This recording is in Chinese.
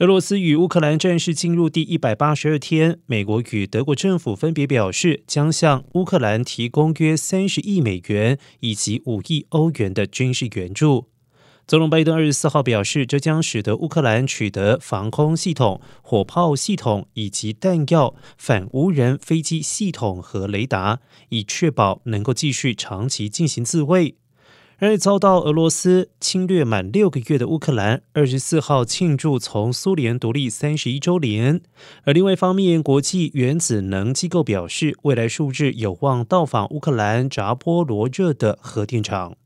俄罗斯与乌克兰战事进入第一百八十二天，美国与德国政府分别表示，将向乌克兰提供约三十亿美元以及五亿欧元的军事援助。总统拜登二十四号表示，这将使得乌克兰取得防空系统、火炮系统以及弹药、反无人飞机系统和雷达，以确保能够继续长期进行自卫。而遭到俄罗斯侵略满六个月的乌克兰，二十四号庆祝从苏联独立三十一周年。而另外一方面，国际原子能机构表示，未来数日有望到访乌克兰扎波罗热的核电厂。